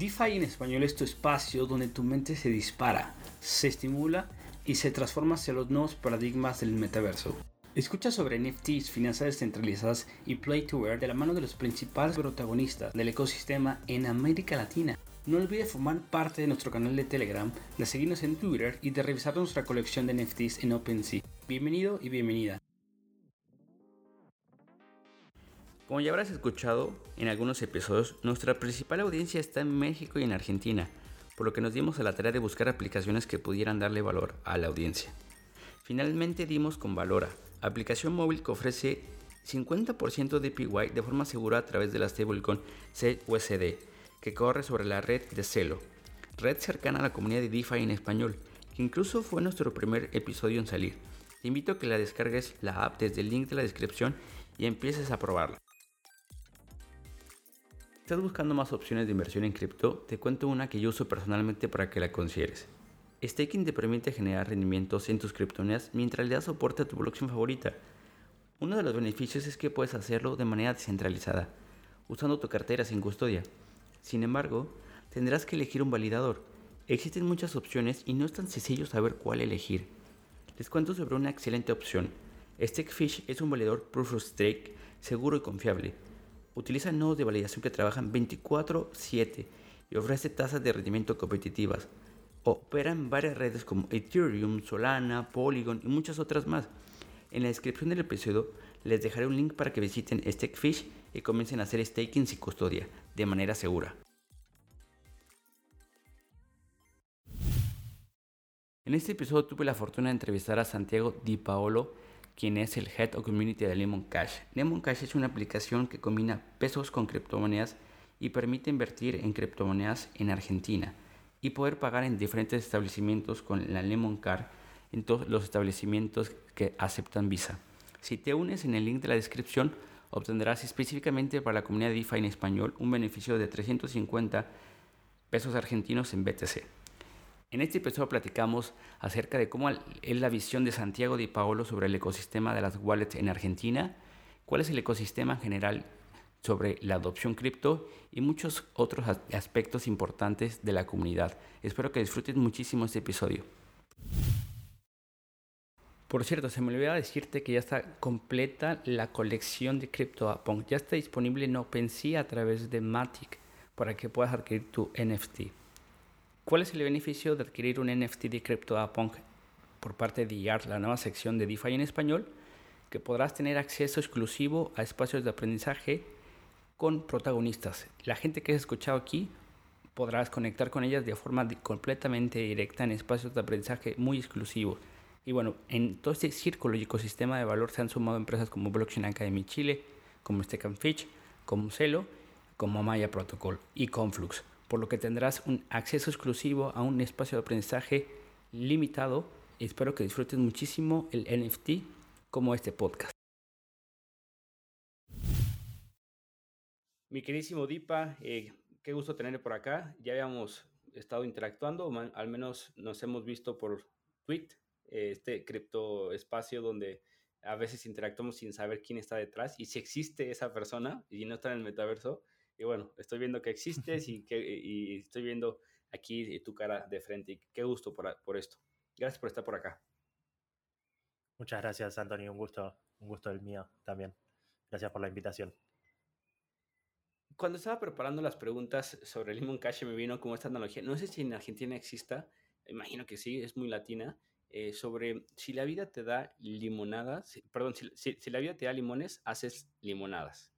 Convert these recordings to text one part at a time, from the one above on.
DeFi en español es tu espacio donde tu mente se dispara, se estimula y se transforma hacia los nuevos paradigmas del metaverso. Escucha sobre NFTs, finanzas descentralizadas y Play to Earn de la mano de los principales protagonistas del ecosistema en América Latina. No olvides formar parte de nuestro canal de Telegram, de seguirnos en Twitter y de revisar nuestra colección de NFTs en OpenSea. Bienvenido y bienvenida. Como ya habrás escuchado en algunos episodios, nuestra principal audiencia está en México y en Argentina, por lo que nos dimos a la tarea de buscar aplicaciones que pudieran darle valor a la audiencia. Finalmente dimos con Valora, aplicación móvil que ofrece 50% de PY de forma segura a través de la stablecoin CUSD, que corre sobre la red de Celo, red cercana a la comunidad de DeFi en español, que incluso fue nuestro primer episodio en salir. Te invito a que la descargues la app desde el link de la descripción y empieces a probarla estás buscando más opciones de inversión en cripto, te cuento una que yo uso personalmente para que la consideres. Staking te permite generar rendimientos en tus criptomonedas mientras le das soporte a tu blockchain favorita. Uno de los beneficios es que puedes hacerlo de manera descentralizada, usando tu cartera sin custodia. Sin embargo, tendrás que elegir un validador. Existen muchas opciones y no es tan sencillo saber cuál elegir. Les cuento sobre una excelente opción. Stakefish es un validador proof of stake seguro y confiable utiliza nodos de validación que trabajan 24/7 y ofrece tasas de rendimiento competitivas. Opera en varias redes como Ethereum, Solana, Polygon y muchas otras más. En la descripción del episodio les dejaré un link para que visiten Stakefish y comiencen a hacer staking sin custodia, de manera segura. En este episodio tuve la fortuna de entrevistar a Santiago Di Paolo, quien es el Head of Community de Lemon Cash. Lemon Cash es una aplicación que combina pesos con criptomonedas y permite invertir en criptomonedas en Argentina y poder pagar en diferentes establecimientos con la Lemon Card en todos los establecimientos que aceptan Visa. Si te unes en el link de la descripción, obtendrás específicamente para la comunidad DeFi en español un beneficio de 350 pesos argentinos en BTC. En este episodio platicamos acerca de cómo es la visión de Santiago Di Paolo sobre el ecosistema de las wallets en Argentina, cuál es el ecosistema en general sobre la adopción cripto y muchos otros aspectos importantes de la comunidad. Espero que disfruten muchísimo este episodio. Por cierto, se me olvidaba decirte que ya está completa la colección de CryptoPunk. Ya está disponible en OpenSea a través de Matic para que puedas adquirir tu NFT. ¿Cuál es el beneficio de adquirir un NFT de CryptoPunk por parte de IART, la nueva sección de DeFi en español? Que podrás tener acceso exclusivo a espacios de aprendizaje con protagonistas. La gente que has escuchado aquí podrás conectar con ellas de forma completamente directa en espacios de aprendizaje muy exclusivos. Y bueno, en todo este círculo y ecosistema de valor se han sumado empresas como Blockchain Academy Chile, como Stake Fitch, como Celo, como Maya Protocol y Conflux por lo que tendrás un acceso exclusivo a un espacio de aprendizaje limitado. Espero que disfrutes muchísimo el NFT como este podcast. Mi queridísimo Dipa, eh, qué gusto tenerle por acá. Ya habíamos estado interactuando, al menos nos hemos visto por Tweet, este cripto espacio donde a veces interactuamos sin saber quién está detrás y si existe esa persona y no está en el metaverso. Y bueno, estoy viendo que existes y, que, y estoy viendo aquí tu cara de frente. Y qué gusto por, por esto. Gracias por estar por acá. Muchas gracias, Antonio. Un gusto, un gusto el mío también. Gracias por la invitación. Cuando estaba preparando las preguntas sobre Limon Cash me vino como esta analogía. No sé si en Argentina exista, imagino que sí, es muy latina, eh, sobre si la vida te da limonadas, perdón, si, si, la vida te da limones, haces limonadas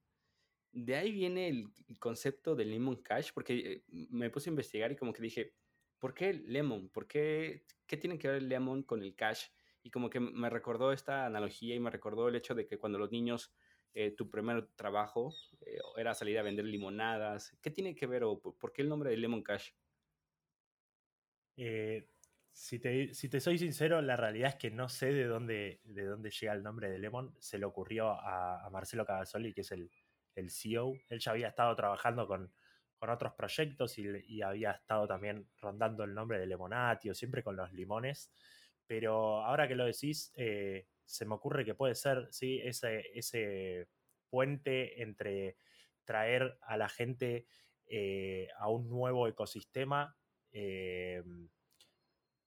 de ahí viene el, concepto de Lemon Cash, porque eh, me puse a investigar y como que dije, ¿por qué Lemon? ¿Por qué, qué tiene que ver el Lemon con el cash? Y como que me recordó esta analogía y me recordó el hecho de que cuando los niños, eh, tu primer trabajo eh, era salir a vender limonadas. ¿Qué tiene que ver o por qué el nombre de Lemon Cash? si, te, si te soy sincero, la realidad es que no sé de dónde, de dónde llega el nombre de Lemon. Se le ocurrió a, Marcelo Cavazoli, que es el, el CEO. Él ya había estado trabajando con, otros proyectos y, había estado también rondando el nombre de Lemonatio, siempre con los limones. Pero ahora que lo decís, eh, se me ocurre que puede ser ¿sí? ese, ese puente entre traer a la gente eh, a un nuevo ecosistema. Eh,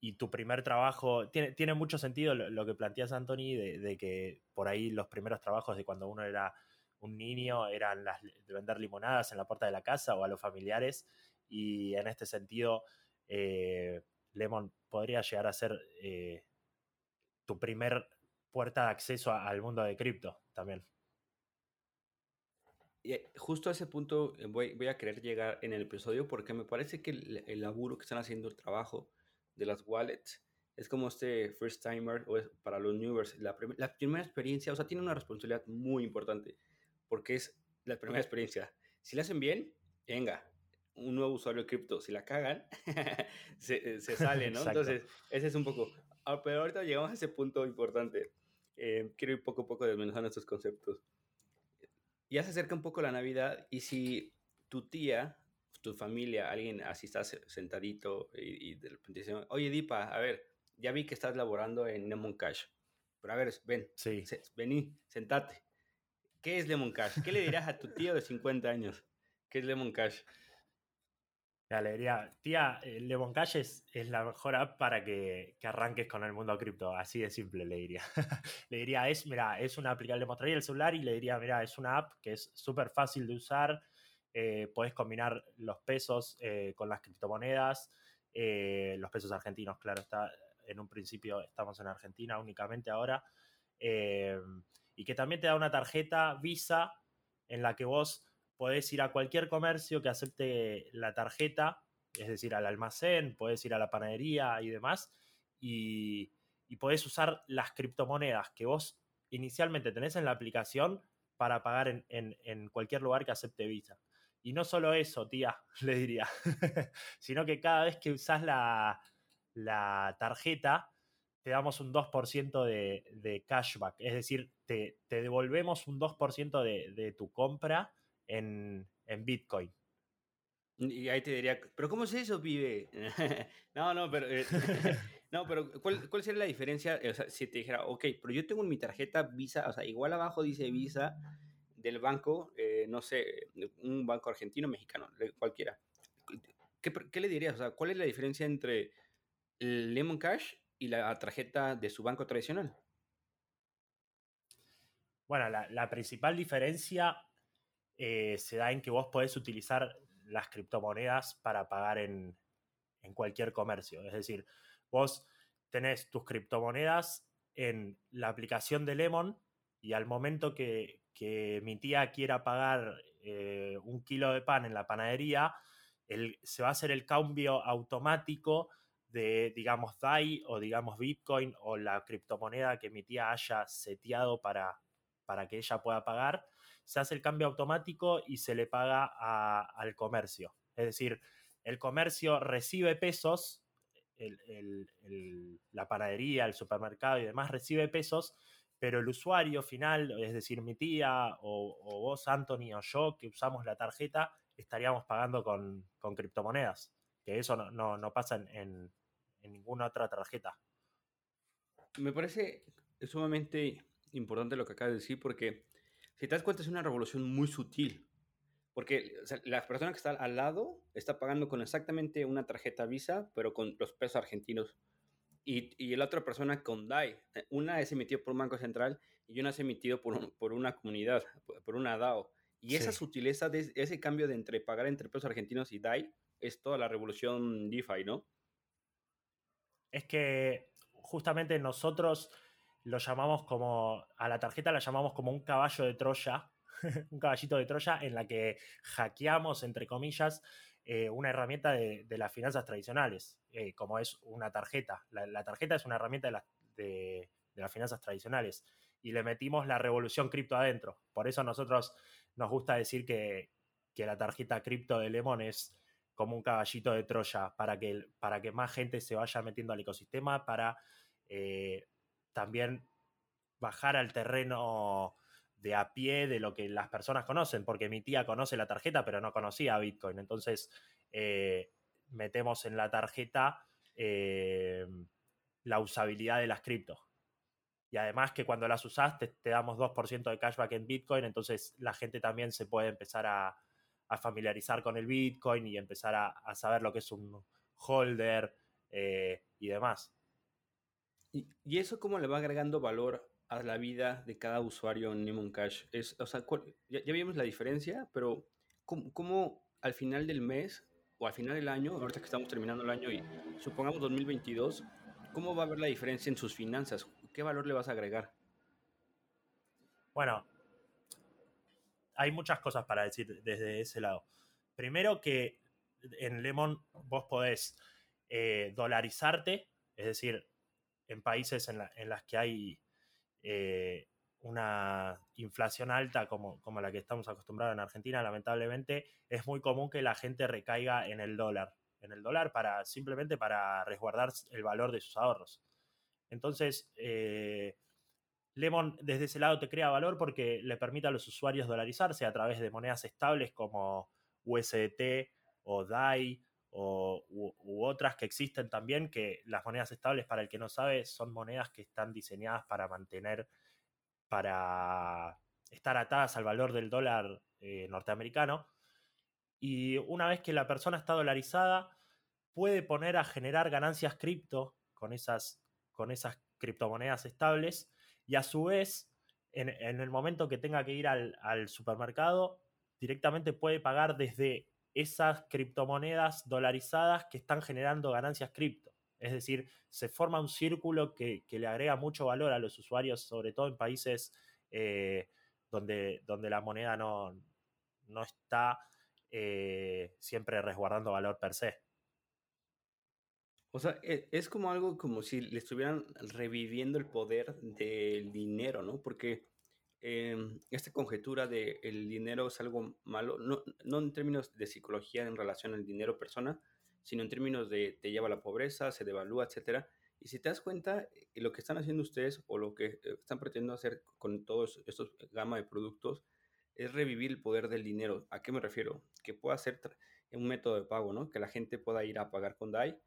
y tu primer trabajo, tiene, tiene mucho sentido lo, que planteas, Anthony, de, que por ahí los primeros trabajos de cuando uno era un niño eran las de vender limonadas en la puerta de la casa o a los familiares. Y en este sentido, eh, Lemon podría llegar a ser tu primer puerta de acceso al mundo de cripto también. Y eh, justo a ese punto eh, voy, voy, a querer llegar en el episodio porque me parece que el, laburo que están haciendo el trabajo de las wallets es como este first timer o para los newers. La, la primera experiencia, o sea, tiene una responsabilidad muy importante porque es la primera experiencia. Si la hacen bien, venga, un nuevo usuario de cripto. Si la cagan, se, se, sale, ¿no? Entonces, ese es un poco. Ah, pero ahorita llegamos a ese punto importante. Eh, quiero ir poco a poco desmenuzando estos conceptos ya se acerca un poco la Navidad y si tu tía, tu familia, alguien así está sentadito y, de repente dice, oye Dipa, a ver, ya vi que estás laborando en Lemon Cash, pero a ver, ven, sí. vení, sentate. ¿Qué es Lemon Cash? ¿Qué le dirás a tu tío de 50 años? ¿Qué es Lemon Cash? Le diría, tía, eh, Lemon Cash es, la mejor app para que, arranques con el mundo cripto. Así de simple, le diría. le diría, es, mira, es una aplicación, le mostraría el celular y le diría, mira, es una app que es súper fácil de usar. Eh, puedes combinar los pesos eh, con las criptomonedas, los pesos argentinos, claro, está en un principio estamos en Argentina únicamente ahora. Y que también te da una tarjeta Visa en la que vos podés ir a cualquier comercio que acepte la tarjeta, es decir, al almacén, podés ir a la panadería y demás, y, y podés usar las criptomonedas que vos inicialmente tenés en la aplicación para pagar en, cualquier lugar que acepte Visa. Y no solo eso, tía, le diría, sino que cada vez que usás la, tarjeta, te damos un 2% de, de, cashback. Es decir, te, devolvemos un 2% de, de tu compra en, Bitcoin. Y ahí te diría, pero ¿cómo es eso, pibe? no, no, pero, eh, no, pero ¿cuál, ¿cuál, sería la diferencia? Si te dijera, ok, pero yo tengo mi tarjeta Visa, o sea, igual abajo dice Visa del banco, eh, no sé, un banco argentino, mexicano, cualquiera. ¿Qué, ¿Qué, le dirías? O sea, ¿cuál es la diferencia entre Lemon Cash y la tarjeta de su banco tradicional? Bueno, la, principal diferencia eh, se da en que vos podés utilizar las criptomonedas para pagar en, cualquier comercio. Es decir, vos tenés tus criptomonedas en la aplicación de Lemon y al momento que, mi tía quiera pagar eh, un kilo de pan en la panadería, se va a hacer el cambio automático de, digamos, DAI o, digamos, Bitcoin o la criptomoneda que mi tía haya seteado para, para que ella pueda pagar se hace el cambio automático y se le paga al comercio. Es decir, el comercio recibe pesos, la panadería, el supermercado y demás recibe pesos, pero el usuario final, es decir, mi tía o, vos, Anthony, o yo, que usamos la tarjeta, estaríamos pagando con, criptomonedas, que eso no, pasa en, en ninguna otra tarjeta. Me parece sumamente importante lo que acabas de decir porque si te das cuenta, es una revolución muy sutil. Porque la persona que está al lado está pagando con exactamente una tarjeta Visa, pero con los pesos argentinos. Y, y la otra persona con DAI. Una es emitida por un banco central y una es emitida por, por una comunidad, por una DAO. Y esa sutileza, de ese cambio de entre pagar entre pesos argentinos y DAI, es toda la revolución DeFi, ¿no? Es que justamente nosotros lo llamamos como, a la tarjeta la llamamos como un caballo de Troya, un caballito de Troya en la que hackeamos, entre comillas, eh, una herramienta de, las finanzas tradicionales, eh, como es una tarjeta. La, tarjeta es una herramienta de, las finanzas tradicionales y le metimos la revolución cripto adentro. Por eso a nosotros nos gusta decir que, la tarjeta cripto de Lemon es como un caballito de Troya para que, para que más gente se vaya metiendo al ecosistema, para eh, también bajar al terreno de a pie de lo que las personas conocen, porque mi tía conoce la tarjeta, pero no conocía Bitcoin. Entonces, eh, metemos en la tarjeta eh, la usabilidad de las criptos. Y además que cuando las usas te, damos 2% de cashback en Bitcoin, entonces la gente también se puede empezar a, familiarizar con el Bitcoin y empezar a, saber lo que es un holder eh, y demás. ¿Y, eso cómo le va agregando valor a la vida de cada usuario en Lemon Cash? Es, o sea, ya, vimos la diferencia, pero ¿cómo, al final del mes o al final del año, ahorita que estamos terminando el año y supongamos 2022, ¿cómo va a ver la diferencia en sus finanzas? ¿Qué valor le vas a agregar? Bueno, hay muchas cosas para decir desde ese lado. Primero que en Lemon vos podés eh, dolarizarte, es decir, en países en, las que hay eh, una inflación alta como, como, la que estamos acostumbrados en Argentina, lamentablemente, es muy común que la gente recaiga en el dólar, en el dólar para simplemente para resguardar el valor de sus ahorros. Entonces, eh, Lemon desde ese lado te crea valor porque le permite a los usuarios dolarizarse a través de monedas estables como USDT o DAI o, u, otras que existen también, que las monedas estables, para el que no sabe, son monedas que están diseñadas para mantener, para estar atadas al valor del dólar eh, norteamericano. Y una vez que la persona está dolarizada, puede poner a generar ganancias cripto con esas, con esas criptomonedas estables y a su vez, en, el momento que tenga que ir al, supermercado, directamente puede pagar desde esas criptomonedas dolarizadas que están generando ganancias cripto. Es decir, se forma un círculo que, le agrega mucho valor a los usuarios, sobre todo en países eh, donde, donde la moneda no, no está eh, siempre resguardando valor per se. O sea, e, es como algo como si le estuvieran reviviendo el poder del dinero, ¿no? Porque em, esta conjetura de el dinero es algo malo, no, no en términos de psicología en relación al dinero persona, sino en términos de te lleva a la pobreza, se devalúa, etcétera. Y si te das cuenta, eh, lo que están haciendo ustedes o lo que eh, están pretendiendo hacer con todos estos gama de productos es revivir el poder del dinero. ¿A qué me refiero? Que pueda ser un método de pago, ¿no? Que la gente pueda ir a pagar con DAI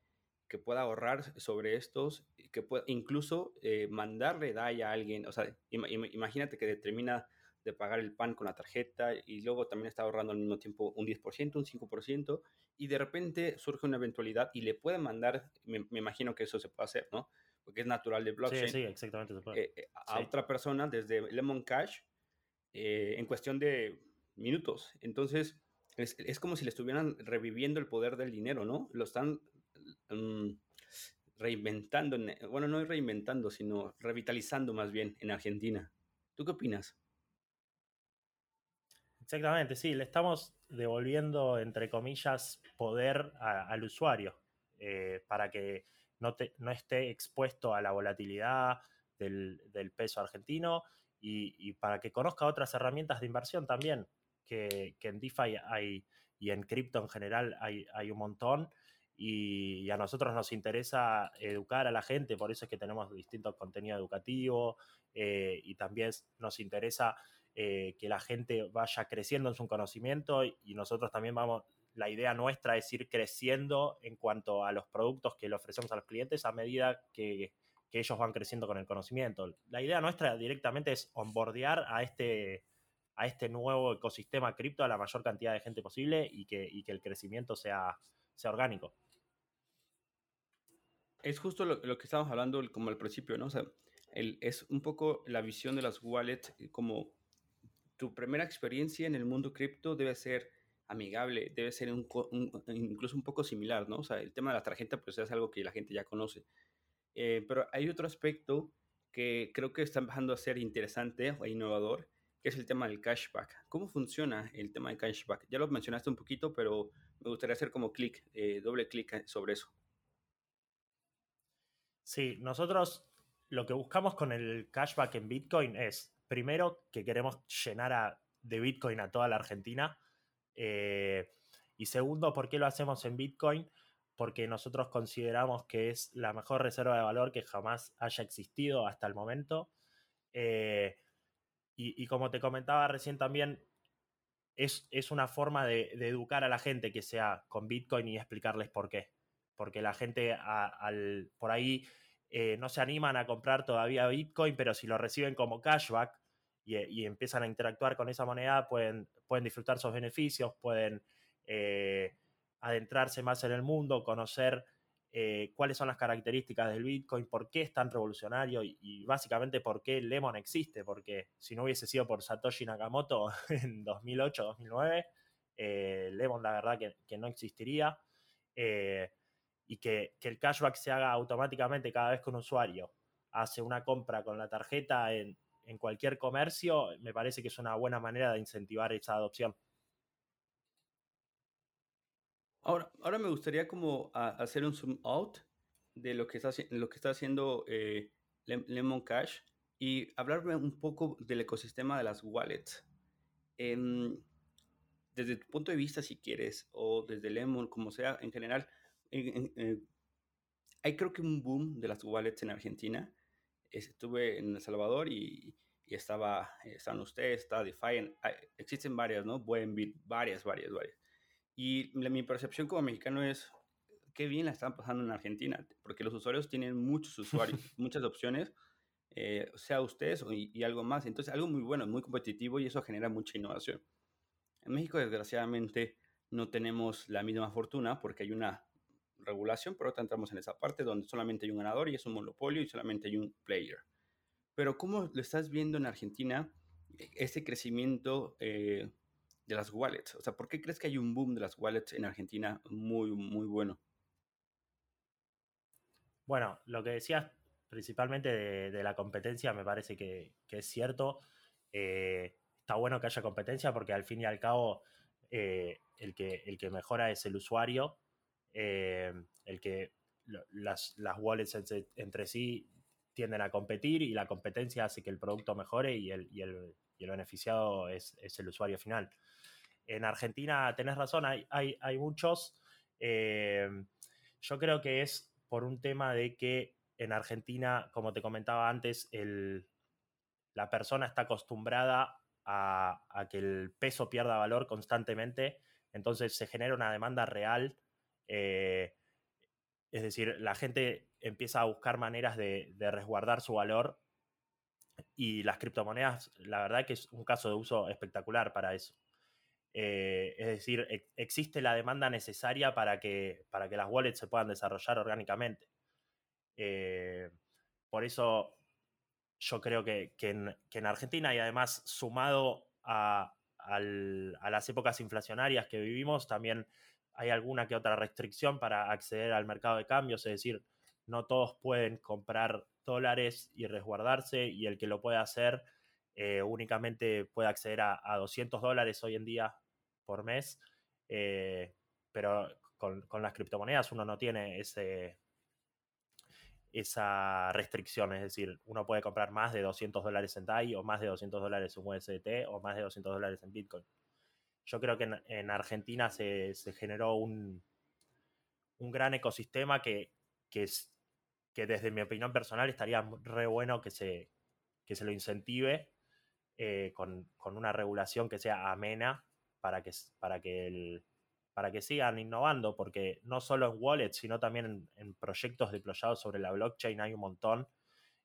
que pueda ahorrar sobre estos, que pueda incluso eh, mandarle DAI a alguien. O sea, imagínate que determina de pagar el pan con la tarjeta y luego también está ahorrando al mismo tiempo un 10%, un 5%, y de repente surge una eventualidad y le puede mandar, me, imagino que eso se puede hacer, ¿no? Porque es natural de blockchain. Sí, sí, exactamente. Se puede. Eh, eh, a otra persona desde Lemon Cash en cuestión de minutos. Entonces, es, es, como si le estuvieran reviviendo el poder del dinero, ¿no? Lo están Mm, reinventando, bueno, no reinventando, sino revitalizando más bien en Argentina. ¿Tú qué opinas? Exactamente, sí, le estamos devolviendo, entre comillas, poder al usuario eh, para que no, no, esté expuesto a la volatilidad del, peso argentino y, para que conozca otras herramientas de inversión también, que, en DeFi hay y en cripto en general hay, hay un montón y, a nosotros nos interesa educar a la gente, por eso es que tenemos distintos contenidos educativos eh, y también nos interesa eh, que la gente vaya creciendo en su conocimiento y nosotros también vamos, la idea nuestra es ir creciendo en cuanto a los productos que le ofrecemos a los clientes a medida que, ellos van creciendo con el conocimiento. La idea nuestra directamente es onboardear a este, a este nuevo ecosistema cripto a la mayor cantidad de gente posible y que, el crecimiento sea orgánico. Es justo lo, que estábamos hablando como al principio, ¿no? O sea, es un poco la visión de las wallets eh, como tu primera experiencia en el mundo cripto debe ser amigable, debe ser un, incluso un poco similar, ¿no? O sea, el tema de la tarjeta pues es algo que la gente ya conoce. Eh, pero hay otro aspecto que creo que está empezando a ser interesante o innovador, que es el tema del cashback. ¿Cómo funciona el tema del cashback? Ya lo mencionaste un poquito, pero me gustaría hacer como clic, eh, doble clic sobre eso. Sí, nosotros lo que buscamos con el cashback en Bitcoin es, primero, que queremos llenar de Bitcoin a toda la Argentina. Eh, y segundo, ¿por qué lo hacemos en Bitcoin? Porque nosotros consideramos que es la mejor reserva de valor que jamás haya existido hasta el momento. Eh, y, como te comentaba recién también, es, es una forma de, educar a la gente que sea con Bitcoin y explicarles por qué porque la gente por ahí eh, no se animan a comprar todavía Bitcoin, pero si lo reciben como cashback y, empiezan a interactuar con esa moneda, pueden, disfrutar sus beneficios, pueden eh, adentrarse más en el mundo, conocer eh, cuáles son las características del Bitcoin, por qué es tan revolucionario y, básicamente por qué Lemon existe, porque si no hubiese sido por Satoshi Nakamoto en 2008, 2009, eh, Lemon la verdad que, no existiría. Y que, que, el cashback se haga automáticamente cada vez que un usuario hace una compra con la tarjeta en, en cualquier comercio, me parece que es una buena manera de incentivar esa adopción. Ahora, ahora me gustaría como hacer un zoom out de lo que está, lo que está haciendo eh, Lemon Cash y hablarme un poco del ecosistema de las wallets. desde tu punto de vista, si quieres, o desde Lemon, como sea, en general, eh, hay creo que un boom de las wallets en Argentina estuve en El Salvador y, estaba, están ustedes, está DeFi, existen varias, ¿no? Buenbit, varias, varias, varias. Y mi percepción como mexicano es, qué bien la están pasando en Argentina, porque los usuarios tienen muchos usuarios, muchas opciones, eh, sea ustedes y, y, algo más. Entonces, algo muy bueno, muy competitivo y eso genera mucha innovación. En México, desgraciadamente, no tenemos la misma fortuna porque hay una regulación, pero ahora entramos en esa parte donde solamente hay un ganador y es un monopolio y solamente hay un player. Pero ¿cómo lo estás viendo en Argentina, ese crecimiento eh, de las wallets? O sea, ¿por qué crees que hay un boom de las wallets en Argentina muy, muy bueno? Bueno, lo que decías principalmente de, la competencia me parece que, es cierto. Eh, está bueno que haya competencia porque al fin y al cabo eh, el, que, el que mejora es el usuario eh, el que las, las wallets entre, sí tienden a competir y la competencia hace que el producto mejore y el, y el, y el beneficiado es, es, el usuario final. En Argentina, tenés razón, hay, hay, hay muchos. Eh, yo creo que es por un tema de que en Argentina, como te comentaba antes, el, la persona está acostumbrada a, a, que el peso pierda valor constantemente, entonces se genera una demanda real eh, es decir, la gente empieza a buscar maneras de, resguardar su valor y las criptomonedas, la verdad que es un caso de uso espectacular para eso. Eh, es decir, existe la demanda necesaria para que, para que las wallets se puedan desarrollar orgánicamente. Eh, por eso yo creo que, en, Argentina y además sumado a las épocas inflacionarias que vivimos, también hay alguna que otra restricción para acceder al mercado de cambios, es decir, no todos pueden comprar dólares y resguardarse y el que lo puede hacer eh, únicamente puede acceder a, 200 dólares hoy en día por mes, eh, pero con, las criptomonedas uno no tiene esa restricción, es decir, uno puede comprar más de 200 dólares en DAI o más de 200 dólares en USDT o más de 200 dólares en Bitcoin yo creo que en, Argentina se, generó un, un, gran ecosistema que, que, es, que desde mi opinión personal estaría re bueno que se, que se lo incentive eh, con, una regulación que sea amena para que, para que, para que sigan innovando, porque no solo en wallets, sino también en, proyectos deployados sobre la blockchain hay un montón.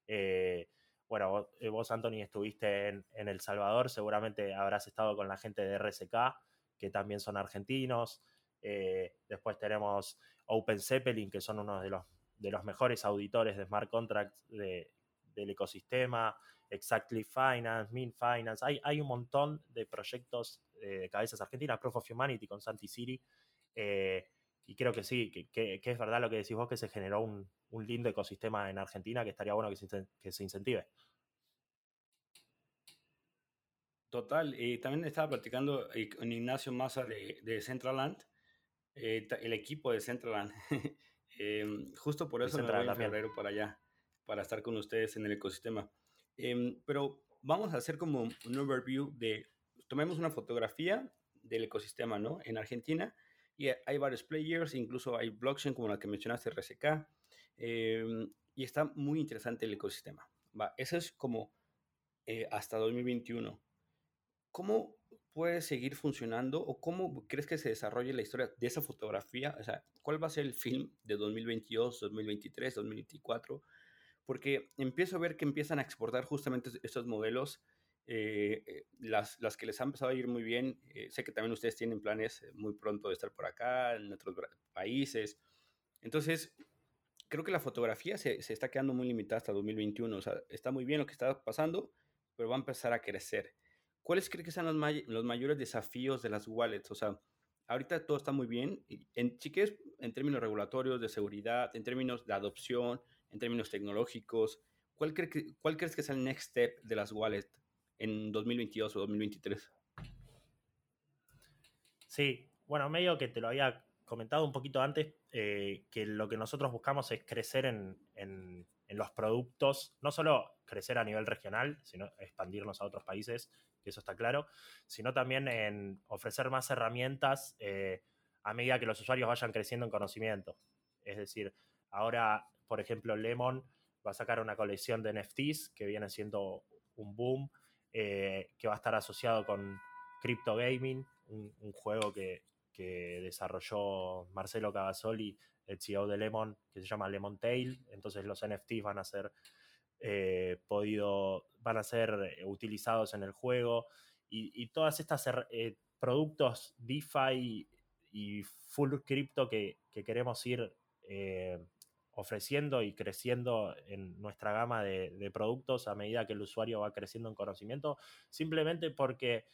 Eh, bueno, eh, vos, Anthony, estuviste en, El Salvador, seguramente habrás estado con la gente de RSK, que también son argentinos. Eh, después tenemos Open Zeppelin, que son uno de los, de los mejores auditores de smart contracts del ecosistema. Exactly Finance, Min Finance. Hay, un montón de proyectos eh, de cabezas argentinas, Proof of Humanity con Santi City. y creo que sí, que, es verdad lo que decís vos, que se generó un, un lindo ecosistema en Argentina que estaría bueno que se, que se incentive. Total, y también estaba platicando con Ignacio Massa de, de Centraland, eh, el equipo de Centraland. Em, justo por eso me voy en febrero para allá, para estar con ustedes en el ecosistema. Em, pero vamos a hacer como un overview de, tomemos una fotografía del ecosistema, ¿no? En Argentina, y hay varios players, incluso hay blockchain como la que mencionaste, RSK, Em, y está muy interesante el ecosistema. Va, eso es como eh, hasta 2021. ¿Cómo puede seguir funcionando o cómo crees que se desarrolle la historia de esa fotografía? O sea, ¿cuál va a ser el film de 2022, 2023, 2024? Porque empiezo a ver que empiezan a exportar justamente estos modelos eh, las, las, que les han empezado a ir muy bien, sé que también ustedes tienen planes muy pronto de estar por acá, en otros países. Entonces, creo que la fotografía se, se, está quedando muy limitada hasta 2021. O sea, está muy bien lo que está pasando, pero va a empezar a crecer. ¿Cuáles creen que sean los, may los mayores desafíos de las wallets? O sea, ahorita todo está muy bien. En, si quieres, en términos regulatorios, de seguridad, en términos de adopción, en términos tecnológicos, ¿cuál, que, ¿cuál crees que es el next step de las wallets en 2022 o 2023? Sí, bueno, medio que te lo había comentado un poquito antes, eh, que lo que nosotros buscamos es crecer en, en, los productos, no solo crecer a nivel regional, sino expandirnos a otros países, que eso está claro, sino también en ofrecer más herramientas eh, a medida que los usuarios vayan creciendo en conocimiento. Es decir, ahora, por ejemplo, Lemon va a sacar una colección de NFTs que viene siendo un boom, eh, que va a estar asociado con Crypto Gaming, un juego que, que, desarrolló Marcelo Cavazoli, el CEO de Lemon, que se llama Lemon Tail. Entonces los NFTs van a ser eh, podido, van a ser utilizados en el juego y, y todas estas eh, productos DeFi y full crypto que, que queremos ir eh, ofreciendo y creciendo en nuestra gama de, de, productos a medida que el usuario va creciendo en conocimiento, simplemente porque,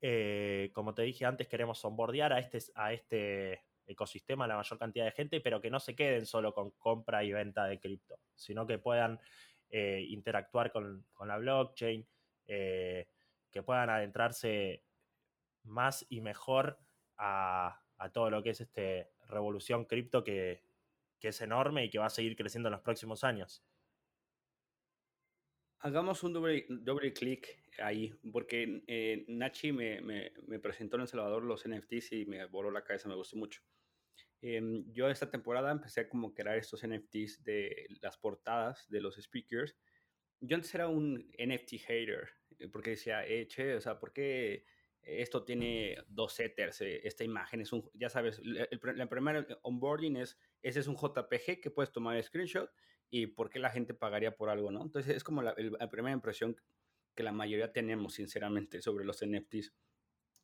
eh, como te dije antes, queremos onboardear a este, a este ecosistema la mayor cantidad de gente, pero que no se queden solo con compra y venta de cripto, sino que puedan eh, interactuar con, con, la blockchain, eh, que puedan adentrarse más y mejor a, a, todo lo que es este revolución cripto que, que es enorme y que va a seguir creciendo en los próximos años. Hagamos un doble, doble clic ahí, porque eh, Nachi me, me, me, presentó en El Salvador los NFTs y me voló la cabeza, me gustó mucho. Eh, yo esta temporada empecé a como crear estos NFTs de las portadas de los speakers. Yo antes era un NFT hater, eh, porque decía, eh, che, o sea, ¿por qué esto tiene dos setters? Eh, esta imagen es un, ya sabes, el, el, el primer onboarding es, ese es un JPG que puedes tomar screenshot y por qué la gente pagaría por algo, ¿no? Entonces es como la, la primera impresión que la mayoría tenemos, sinceramente, sobre los NFTs.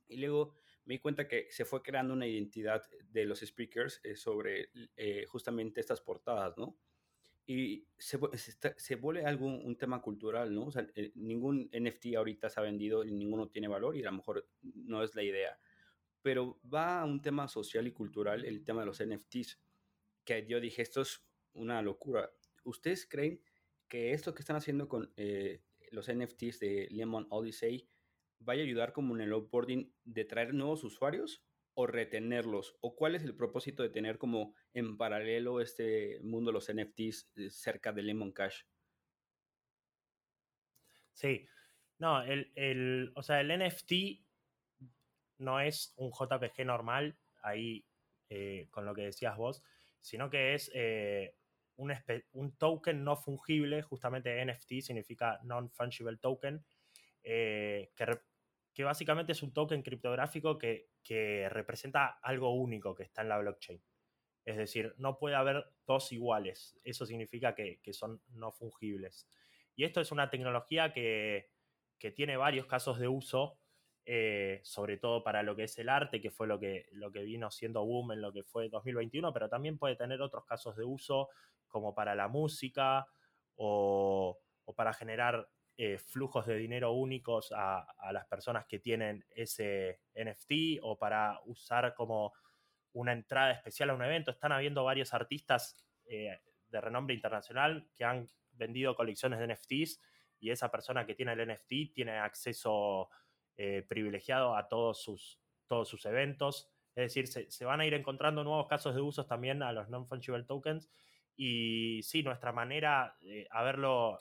Y luego me di cuenta que se fue creando una identidad de los speakers eh, sobre eh, justamente estas portadas, ¿no? Y se, se, se vuelve algo, un tema cultural, ¿no? O sea, eh, ningún NFT ahorita se ha vendido y ninguno tiene valor y a lo mejor no es la idea. Pero va a un tema social y cultural, el tema de los NFTs, que yo dije, esto es una locura. ¿Ustedes creen que esto que están haciendo con eh, los NFTs de Lemon Odyssey vaya a ayudar como en el onboarding de traer nuevos usuarios o retenerlos? ¿O cuál es el propósito de tener como en paralelo este mundo de los NFTs eh, cerca de Lemon Cash? Sí, no, el, el, o sea, el NFT no es un JPG normal, ahí eh, con lo que decías vos, sino que es un, token no fungible, justamente NFT significa non-fungible token, eh, que, que, básicamente es un token criptográfico que, que, representa algo único que está en la blockchain. Es decir, no puede haber dos iguales. Eso significa que, que son no fungibles. Y esto es una tecnología que, que tiene varios casos de uso, eh, sobre todo para lo que es el arte, que fue lo que, lo que vino siendo boom en lo que fue 2021, pero también puede tener otros casos de uso, como para la música o, o para generar eh, flujos de dinero únicos a, a, las personas que tienen ese NFT o para usar como una entrada especial a un evento. Están habiendo varios artistas eh, de renombre internacional que han vendido colecciones de NFTs y esa persona que tiene el NFT tiene acceso eh, privilegiado a todos sus, todos sus eventos. Es decir, se, se, van a ir encontrando nuevos casos de usos también a los non-fungible tokens. Y sí, nuestra manera de haberlo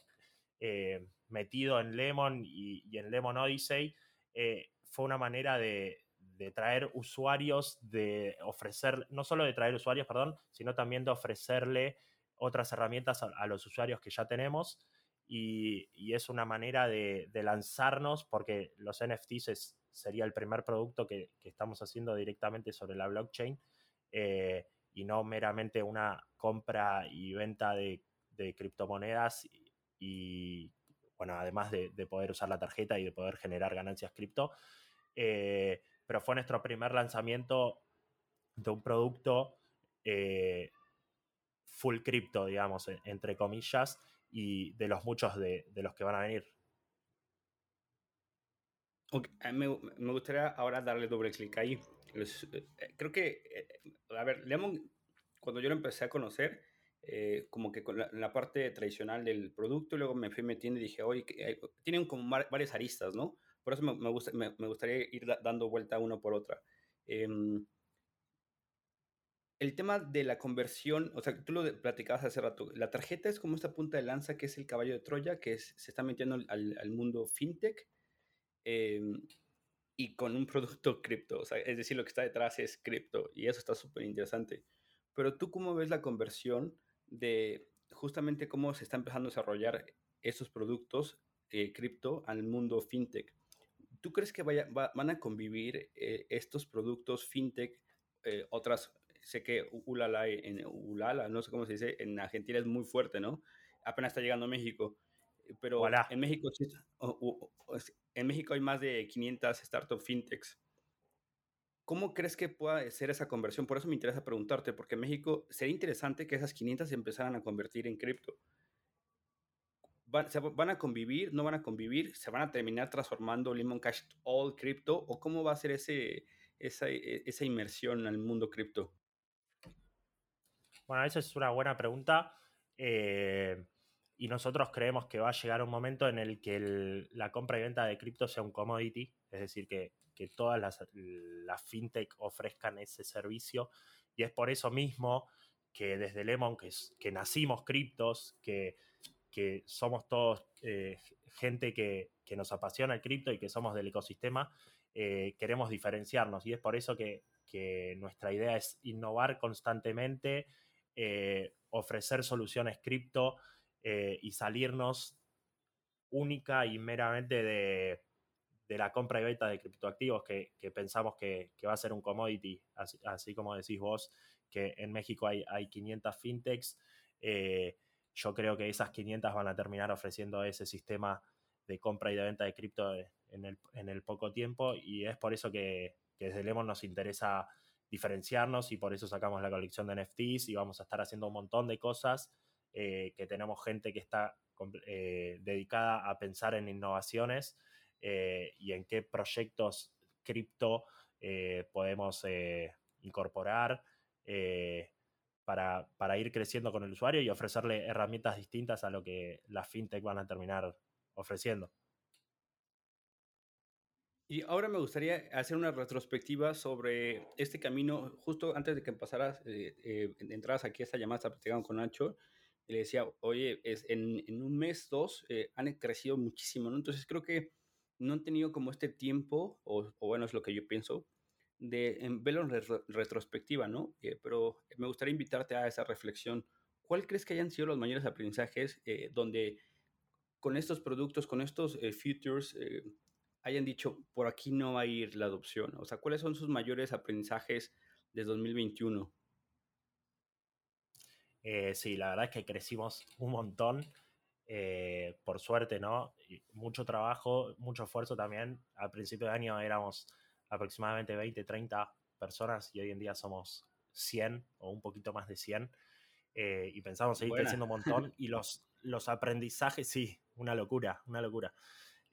eh, metido en Lemon y, en Lemon Odyssey eh, fue una manera de, de, traer usuarios, de ofrecer, no solo de traer usuarios, perdón, sino también de ofrecerle otras herramientas a, los usuarios que ya tenemos. Y, y es una manera de, lanzarnos porque los NFTs sería el primer producto que, que, estamos haciendo directamente sobre la blockchain eh, y no meramente una compra y venta de, criptomonedas y, bueno, además de, poder usar la tarjeta y de poder generar ganancias cripto. Eh, pero fue nuestro primer lanzamiento de un producto eh, full cripto, digamos, entre comillas, y de los muchos de, los que van a venir. Me, gustaría ahora darle doble clic ahí. Creo que, a ver, Lemon, cuando yo lo empecé a conocer, eh, como que con la, parte tradicional del producto, luego me fui metiendo y dije, oye, tienen como varias aristas, ¿no? Por eso me, gusta, me, gustaría ir dando vuelta uno por otra. Em, el tema de la conversión, o sea, tú lo platicabas hace rato, la tarjeta es como esta punta de lanza que es el caballo de Troya, que se está metiendo al, al mundo fintech em, y con un producto cripto, o sea, es decir, lo que está detrás es cripto y eso está súper interesante. Pero tú cómo ves la conversión de justamente cómo se está empezando a desarrollar esos productos eh, cripto al mundo fintech. ¿Tú crees que vaya, van a convivir eh, estos productos fintech, eh, otras, sé que Ulala, en Ulala, no sé cómo se dice, en Argentina es muy fuerte, ¿no? Apenas está llegando a México, pero en México en México hay más de 500 startups fintechs. ¿Cómo crees que pueda ser esa conversión? Por eso me interesa preguntarte, porque en México sería interesante que esas 500 se empezaran a convertir en cripto. ¿Van, se ¿Van a convivir? ¿No van a convivir? ¿Se van a terminar transformando Lemon Cash all cripto? ¿O cómo va a ser ese, esa, e, esa inmersión al mundo cripto? Bueno, esa es una buena pregunta. Eh, y nosotros creemos que va a llegar un momento en el que la compra y venta de cripto sea un commodity, es decir, que que todas las, fintech ofrezcan ese servicio. Y es por eso mismo que desde Lemon, que, que nacimos criptos, que, que somos todos eh, gente que, nos apasiona el cripto y que somos del ecosistema, eh, queremos diferenciarnos. Y es por eso que, nuestra idea es innovar constantemente, eh, ofrecer soluciones cripto y salirnos única y meramente de, de la compra y venta de criptoactivos que, pensamos que, va a ser un commodity, así, como decís vos, que en México hay, hay 500 fintechs. Eh, yo creo que esas 500 van a terminar ofreciendo ese sistema de compra y de venta de cripto en el, poco tiempo y es por eso que, desde Lemon nos interesa diferenciarnos y por eso sacamos la colección de NFTs y vamos a estar haciendo un montón de cosas, eh, que tenemos gente que está eh, dedicada a pensar en innovaciones eh, y en qué proyectos cripto podemos incorporar para, para, ir creciendo con el usuario y ofrecerle herramientas distintas a lo que las fintech van a terminar ofreciendo. Y ahora me gustaría hacer una retrospectiva sobre este camino, justo antes de que pasaras, entras aquí a esta llamada, platicando con Nacho, le decía, oye, es, en, en un mes, dos, han crecido muchísimo, ¿no? Entonces creo que no han tenido como este tiempo, o, bueno, es lo que yo pienso, de verlo en retrospectiva, ¿no? Eh, pero me gustaría invitarte a esa reflexión. ¿Cuál crees que hayan sido los mayores aprendizajes eh, donde con estos productos, con estos eh, hayan dicho, por aquí no va a ir la adopción? O sea, ¿cuáles son sus mayores aprendizajes de 2021? Sí, la verdad es que crecimos un montón. Eh, por suerte, ¿no? mucho trabajo, mucho esfuerzo también. Al principio de año éramos aproximadamente 20, 30 personas y hoy en día somos 100 o un poquito más de 100. Eh, y pensamos seguir creciendo un montón. Y los, los aprendizajes, sí, una locura, una locura.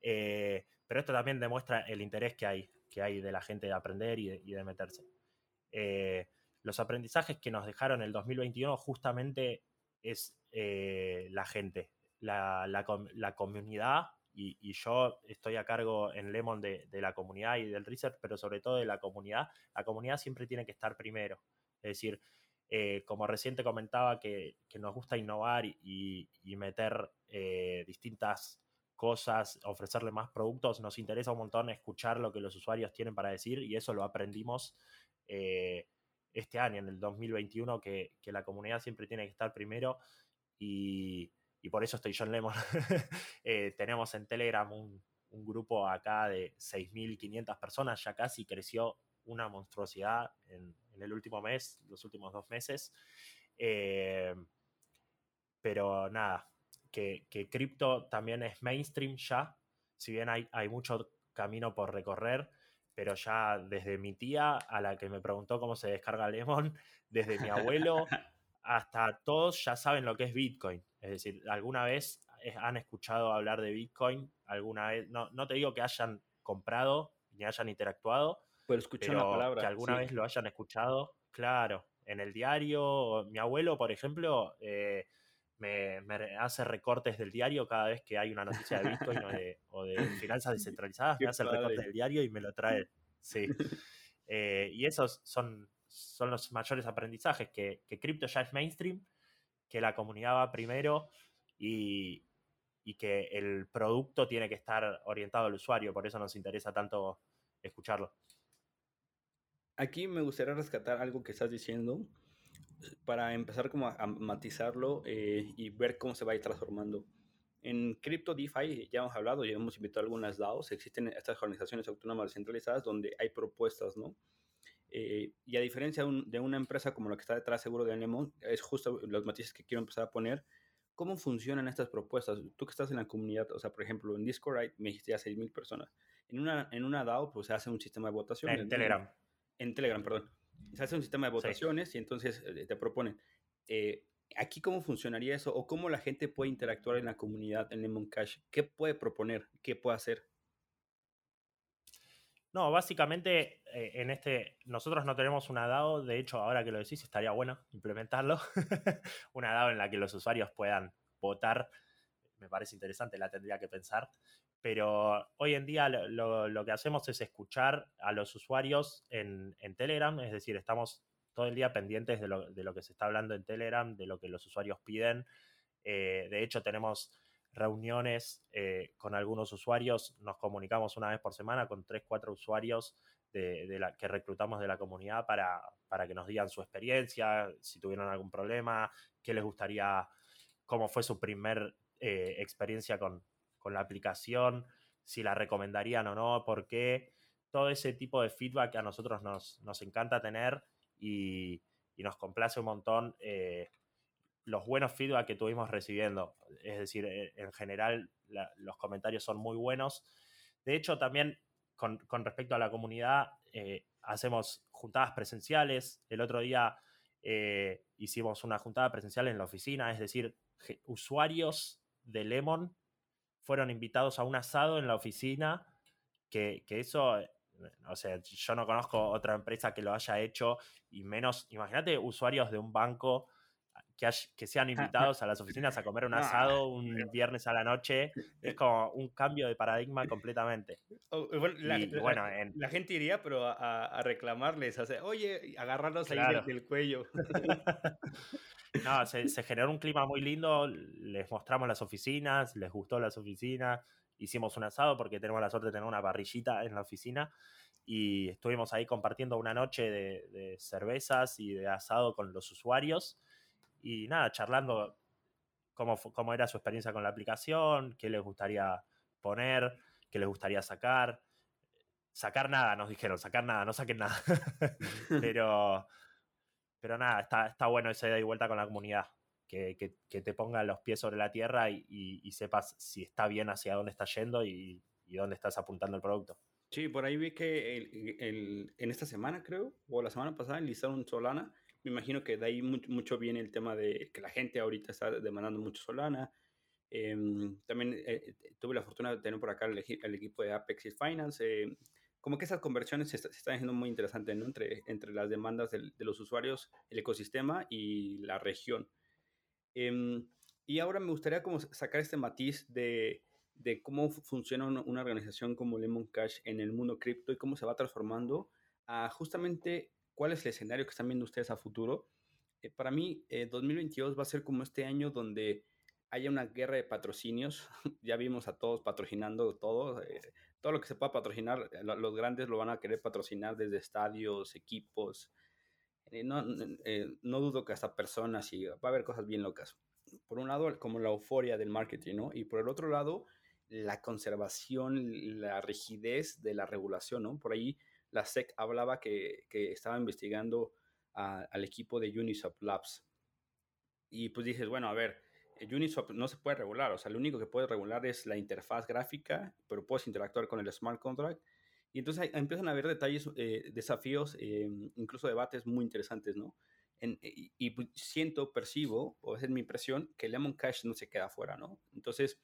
Eh, pero esto también demuestra el interés que hay, que hay de la gente de aprender y de, y de meterse. Los aprendizajes que nos dejaron el 2021 justamente es la gente, la, la, comunidad, y, yo estoy a cargo en Lemon de, la comunidad y del research, pero sobre todo de la comunidad, la comunidad siempre tiene que estar primero. Es decir, eh, como reciente comentaba, que, nos gusta innovar y, meter eh, distintas cosas, ofrecerle más productos, nos interesa un montón escuchar lo que los usuarios tienen para decir y eso lo aprendimos eh, este año, en el 2021, que, que, la comunidad siempre tiene que estar primero y, y por eso estoy John Lemon. Eh, tenemos en Telegram un, grupo acá de 6.500 personas, ya casi creció una monstruosidad en, el último mes, los últimos dos meses. Eh, pero nada, que, que cripto también es mainstream ya, si bien hay, hay mucho camino por recorrer, pero ya desde mi tía a la que me preguntó cómo se descarga Lemon, desde mi abuelo hasta todos ya saben lo que es Bitcoin. Es decir, alguna vez han escuchado hablar de Bitcoin, alguna vez, no, no te digo que hayan comprado ni hayan interactuado, pero, escuchan la palabra, que alguna vez lo hayan escuchado, claro, en el diario. Mi abuelo, por ejemplo, eh, me, hace recortes del diario cada vez que hay una noticia de Bitcoin o, de, finanzas descentralizadas, me hace el recorte del diario y me lo trae. Sí. Eh, y esos son, son los mayores aprendizajes, que, que cripto ya es mainstream, que la comunidad va primero y, y que el producto tiene que estar orientado al usuario, por eso nos interesa tanto escucharlo. Aquí me gustaría rescatar algo que estás diciendo para empezar como a, matizarlo eh, y ver cómo se va a ir transformando. En Crypto DeFi ya hemos hablado, ya hemos invitado a algunas DAOs, existen estas organizaciones autónomas descentralizadas donde hay propuestas, ¿no? Eh, y a diferencia de, una empresa como la que está detrás seguro de Anemon, es justo los matices que quiero empezar a poner, ¿Cómo funcionan estas propuestas? Tú que estás en la comunidad, o sea, por ejemplo, en Discord me dijiste ya 6.000 personas. En una, en una DAO, pues se hace un sistema de votación. En, Telegram. En Telegram, perdón. Se hace un sistema de votaciones y entonces eh, te proponen. Eh, ¿Aquí cómo funcionaría eso? ¿O cómo la gente puede interactuar en la comunidad en Lemon Cash? ¿Qué puede proponer? ¿Qué puede hacer? No, básicamente eh, en este, nosotros no tenemos una DAO, de hecho ahora que lo decís estaría bueno implementarlo, una DAO en la que los usuarios puedan votar, me parece interesante, la tendría que pensar, pero hoy en día lo, que hacemos es escuchar a los usuarios en, Telegram, es decir, estamos todo el día pendientes de lo, que se está hablando en Telegram, de lo que los usuarios piden, eh, de hecho tenemos reuniones eh, con algunos usuarios, nos comunicamos una vez por semana con tres, cuatro usuarios de, la, que reclutamos de la comunidad para, para, que nos digan su experiencia, si tuvieron algún problema, qué les gustaría, cómo fue su primer eh, experiencia con, con, la aplicación, si la recomendarían o no, por qué. Todo ese tipo de feedback a nosotros nos, nos encanta tener y, y, nos complace un montón eh, los buenos feedback que tuvimos recibiendo. Es decir, eh, en general los comentarios son muy buenos. De hecho, también con, respecto a la comunidad, eh, hacemos juntadas presenciales. El otro día hicimos una juntada presencial en la oficina, es decir, usuarios de Lemon fueron invitados a un asado en la oficina, que, que eso o sea, yo no conozco otra empresa que lo haya hecho y menos, imagínate usuarios de un banco que, sean invitados a las oficinas a comer un asado un viernes a la noche. Es como un cambio de paradigma completamente. la, gente iría, pero a, reclamarles, a oye, agarrarlos ahí del, cuello. no, se, generó un clima muy lindo, les mostramos las oficinas, les gustó las oficinas, hicimos un asado porque tenemos la suerte de tener una parrillita en la oficina y estuvimos ahí compartiendo una noche de, de cervezas y de asado con los usuarios y nada, charlando cómo, cómo era su experiencia con la aplicación, qué les gustaría poner, qué les gustaría sacar. Sacar nada, nos dijeron, sacar nada, no saquen nada. pero, pero nada, está, está bueno ese ida y vuelta con la comunidad. Que, que, te ponga los pies sobre la tierra y, y, sepas si está bien hacia dónde está yendo y, y, dónde estás apuntando el producto. Sí, por ahí vi que el, el, en esta semana, creo, o la semana pasada, enlistaron Solana me imagino que de ahí mucho, viene el tema de que la gente ahorita está demandando mucho Solana. Em, también eh, eh, tuve la fortuna de tener por acá el, equipo de Apex Finance. Eh, como que esas conversiones se, están haciendo muy interesantes ¿no? entre, entre las demandas de, los usuarios, el ecosistema y la región. Em, y ahora me gustaría como sacar este matiz de, de cómo funciona una, organización como Lemon Cash en el mundo cripto y cómo se va transformando a justamente cuál es el escenario que están viendo ustedes a futuro. Eh, para mí, 2022 eh, va a ser como este año donde haya una guerra de patrocinios. ya vimos a todos patrocinando todo. Eh, todo lo que se pueda patrocinar, los grandes lo van a querer patrocinar desde estadios, equipos. No, no, dudo que hasta personas y va a haber cosas bien locas. Por un lado, como la euforia del marketing, ¿no? Y por el otro lado, la conservación, la rigidez de la regulación, ¿no? Por ahí la SEC hablaba que, estaba investigando al equipo de Uniswap Labs. Y pues dices, bueno, a ver, Uniswap no se puede regular, o sea, lo único que puede regular es la interfaz gráfica, pero puedes interactuar con el smart contract. Y entonces empiezan a haber detalles, eh, desafíos, eh, incluso debates muy interesantes, ¿no? y, pues, siento, percibo, o es mi impresión, que Lemon Cash no se queda fuera, ¿no? Entonces,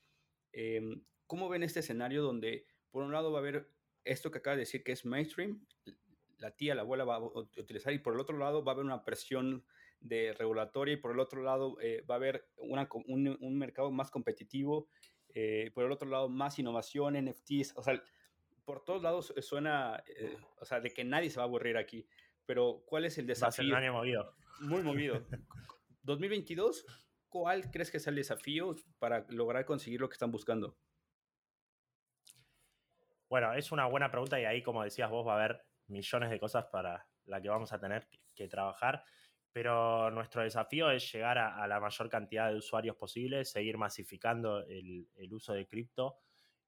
em, ¿cómo ven este escenario donde, por un lado, va a haber esto que acaba de decir que es mainstream, la tía, la abuela va a utilizar, y por el otro lado va a haber una presión de regulatoria y por el otro lado eh, va a haber un, mercado más competitivo, eh, por el otro lado más innovación, NFTs, o sea, por todos lados suena, eh, o sea, de que nadie se va a aburrir aquí, pero ¿cuál es el desafío? Va a ser movido. Muy movido. 2022, ¿cuál crees que es el desafío para lograr conseguir lo que están buscando? Bueno, es una buena pregunta y ahí, como decías vos, va a haber millones de cosas para la que vamos a tener que trabajar pero nuestro desafío es llegar a, la mayor cantidad de usuarios posible, seguir masificando el, uso de cripto.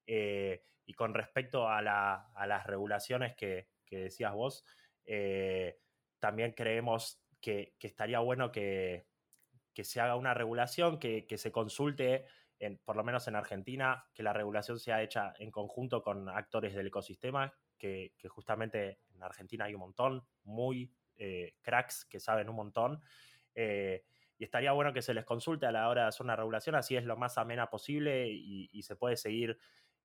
Eh, y con respecto a, las regulaciones que, decías vos, eh, también creemos que, estaría bueno que, se haga una regulación, que, se consulte, por lo menos en Argentina, que la regulación sea hecha en conjunto con actores del ecosistema, que, que justamente en Argentina hay un montón, muy eh, cracks que saben un montón. Eh, y estaría bueno que se les consulte a la hora de hacer una regulación, así es lo más amena posible y, se puede seguir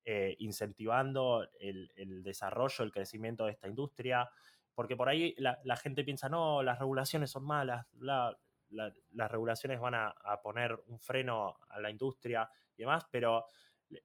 eh, incentivando el, desarrollo, el crecimiento de esta industria, porque por ahí la, gente piensa, no, las regulaciones son malas, las regulaciones van a, poner un freno a la industria y demás, pero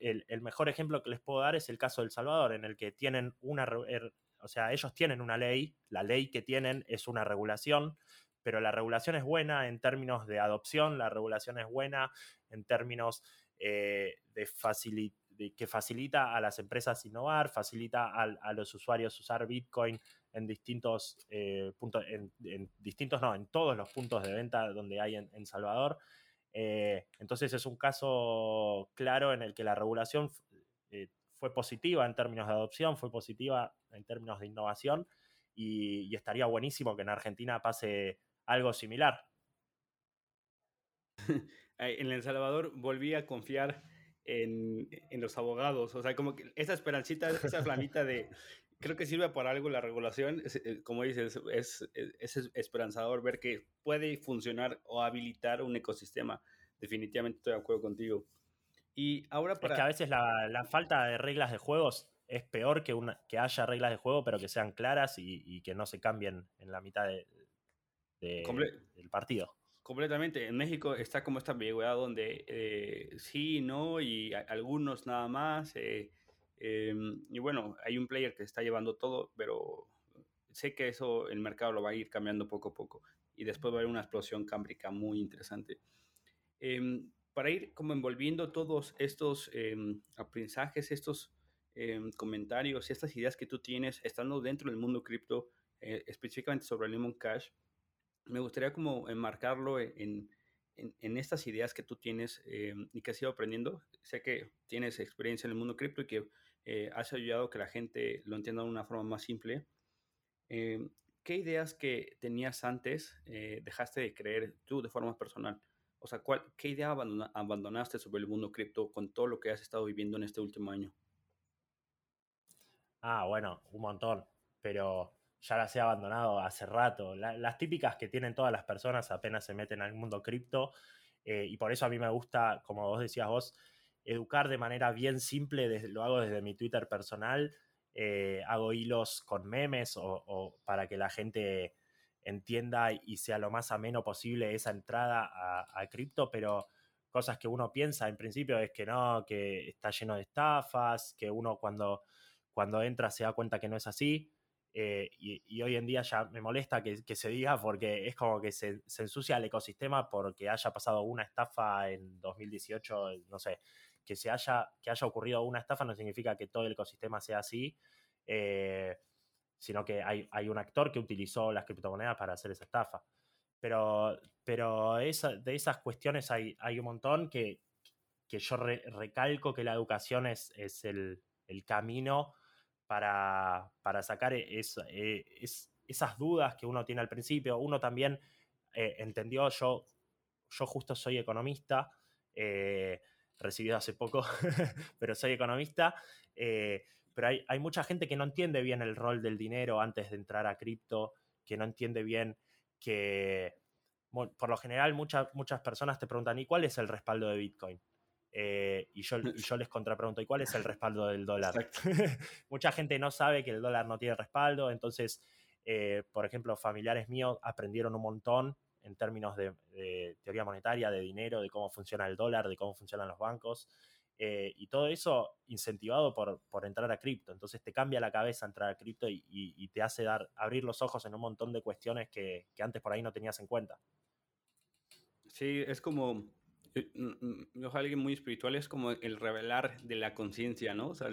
el, mejor ejemplo que les puedo dar es el caso de El Salvador, en el que tienen una, er, o sea, ellos tienen una ley, la ley que tienen es una regulación, pero la regulación es buena en términos de adopción, la regulación es buena en términos eh, de, que facilita a las empresas innovar, facilita a, los usuarios usar Bitcoin en distintos eh, puntos, en, distintos, no, en todos los puntos de venta donde hay en, Salvador. Eh, entonces es un caso claro en el que la regulación fue positiva en términos de adopción, fue positiva en términos de innovación y, estaría buenísimo que en Argentina pase algo similar. En El Salvador volví a confiar en, los abogados, o sea, como que esa esperancita, esa flamita de, creo que sirve para algo la regulación, eh, como dices, es, es, esperanzador ver que puede funcionar o habilitar un ecosistema. Definitivamente estoy de acuerdo contigo. Y ahora para... Es que a veces la, falta de reglas de juegos es peor que, una, que haya reglas de juego, pero que sean claras y, que no se cambien en la mitad de, del partido. Completamente. En México está como esta ambigüedad donde eh, sí, no, y algunos nada más. Eh, em, y bueno, hay un player que está llevando todo, pero sé que eso el mercado lo va a ir cambiando poco a poco. Y después va a haber una explosión cámbrica muy interesante. Em, para ir como envolviendo todos estos em, aprendizajes, estos em, comentarios, estas ideas que tú tienes estando dentro del mundo cripto, eh, específicamente sobre Lemon Cash, me gustaría como enmarcarlo en, en, estas ideas que tú tienes em, y que has ido aprendiendo. Sé que tienes experiencia en el mundo cripto y que eh, has ayudado a que la gente lo entienda de una forma más simple. ¿Qué ideas que tenías antes eh, dejaste de creer tú de forma personal? O sea, ¿qué idea abandonaste sobre el mundo cripto con todo lo que has estado viviendo en este último año? Ah, bueno, un montón, pero ya las he abandonado hace rato. las típicas que tienen todas las personas apenas se meten al mundo cripto eh, y por eso a mí me gusta, como vos decías vos, educar de manera bien simple, lo hago desde mi Twitter personal, eh, hago hilos con memes o para que la gente entienda y sea lo más ameno posible esa entrada a, cripto, pero cosas que uno piensa en principio es que no, que está lleno de estafas, que uno cuando, cuando entra se da cuenta que no es así. Eh, y, hoy en día ya me molesta que, se diga porque es como que se, ensucia el ecosistema porque haya pasado una estafa en 2018, no sé, que, se haya, que haya ocurrido una estafa no significa que todo el ecosistema sea así. Eh, sino que hay, un actor que utilizó las criptomonedas para hacer esa estafa. Pero, pero de esas cuestiones hay, hay un montón que, yo recalco que la educación es, el, camino para, sacar e, esas dudas que uno tiene al principio. Uno también eh, entendió, yo, yo justo soy economista eh, recibido hace poco, pero soy economista. Eh, pero hay, hay, mucha gente que no entiende bien el rol del dinero antes de entrar a cripto, que no entiende bien que, por lo general, muchas personas te preguntan, ¿y cuál es el respaldo de Bitcoin? Eh, y, yo, y, yo, les contrapregunto, ¿y cuál es el respaldo del dólar? mucha gente no sabe que el dólar no tiene respaldo, entonces, eh, por ejemplo, familiares míos aprendieron un montón en términos de, teoría monetaria, de dinero, de cómo funciona el dólar, de cómo funcionan los bancos. Eh, y todo eso incentivado por, por entrar a cripto. Entonces te cambia la cabeza entrar a cripto y, y, te hace dar, abrir los ojos en un montón de cuestiones que, que, antes por ahí no tenías en cuenta. Sí, es como, eh, alguien muy espiritual, es como el revelar de la conciencia, ¿no? O sea,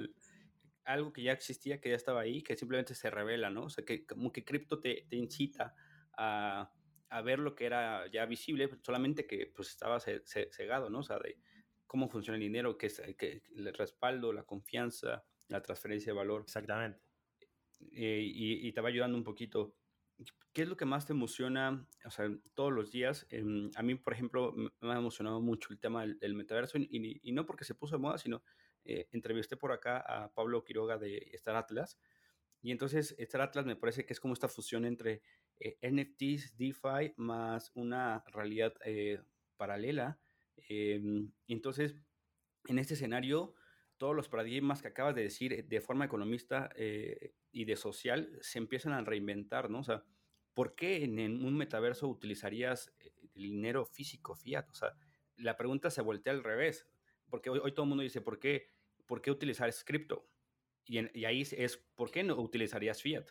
algo que ya existía, que ya estaba ahí, que simplemente se revela, ¿no? O sea, que como que cripto te, te incita a, a, ver lo que era ya visible, solamente que pues estaba cegado, ¿no? O sea, de, cómo funciona el dinero, qué es que el respaldo, la confianza, la transferencia de valor. Exactamente. Eh, y, te va ayudando un poquito. ¿Qué es lo que más te emociona, o sea, todos los días? Em, a mí, por ejemplo, me ha emocionado mucho el tema del, metaverso y, y, no porque se puso de moda, sino eh, entrevisté por acá a Pablo Quiroga de Star Atlas. Y entonces Star Atlas me parece que es como esta fusión entre NFTs, DeFi, más una realidad paralela Em, entonces, en este escenario, todos los paradigmas que acabas de decir eh, de forma economista eh, y de social se empiezan a reinventar, ¿no? O sea, ¿por qué en, un metaverso utilizarías eh, dinero físico, fiat? O sea, la pregunta se voltea al revés, porque hoy, todo el mundo dice, ¿por qué, por qué utilizar cripto? Y, y, ahí es, ¿por qué no utilizarías fiat?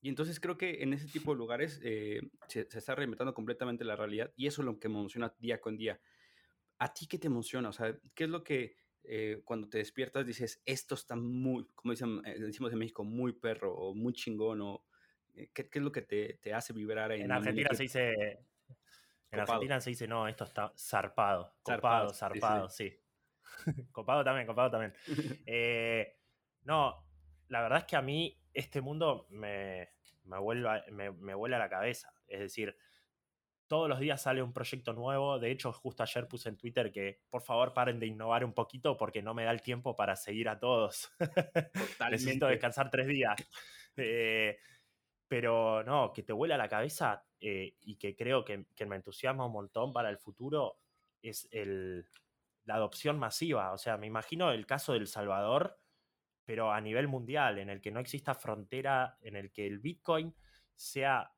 Y entonces creo que en ese tipo de lugares se, se, está reinventando completamente la realidad y eso es lo que me emociona día con día. ¿A ti qué te emociona? O sea, ¿qué es lo que eh, cuando te despiertas dices, esto está muy, como dicen, eh, decimos en México, muy perro o muy chingón? O, eh, ¿qué, ¿qué, es lo que te, te hace vibrar en, en Argentina se dice... En Argentina se dice, no, esto está zarpado. Copado, zarpado, sí. copado también, copado también. no, la verdad es que a mí este mundo me, me, vuelve, me, me vuela la cabeza. Es decir, todos los días sale un proyecto nuevo. De hecho, justo ayer puse en Twitter que por favor paren de innovar un poquito porque no me da el tiempo para seguir a todos. Necesito descansar tres días. Eh, pero no, que te vuela la cabeza eh, y que creo que, me entusiasma un montón para el futuro es el, la adopción masiva. O sea, me imagino el caso del Salvador, pero a nivel mundial, en el que no exista frontera, en el que el Bitcoin sea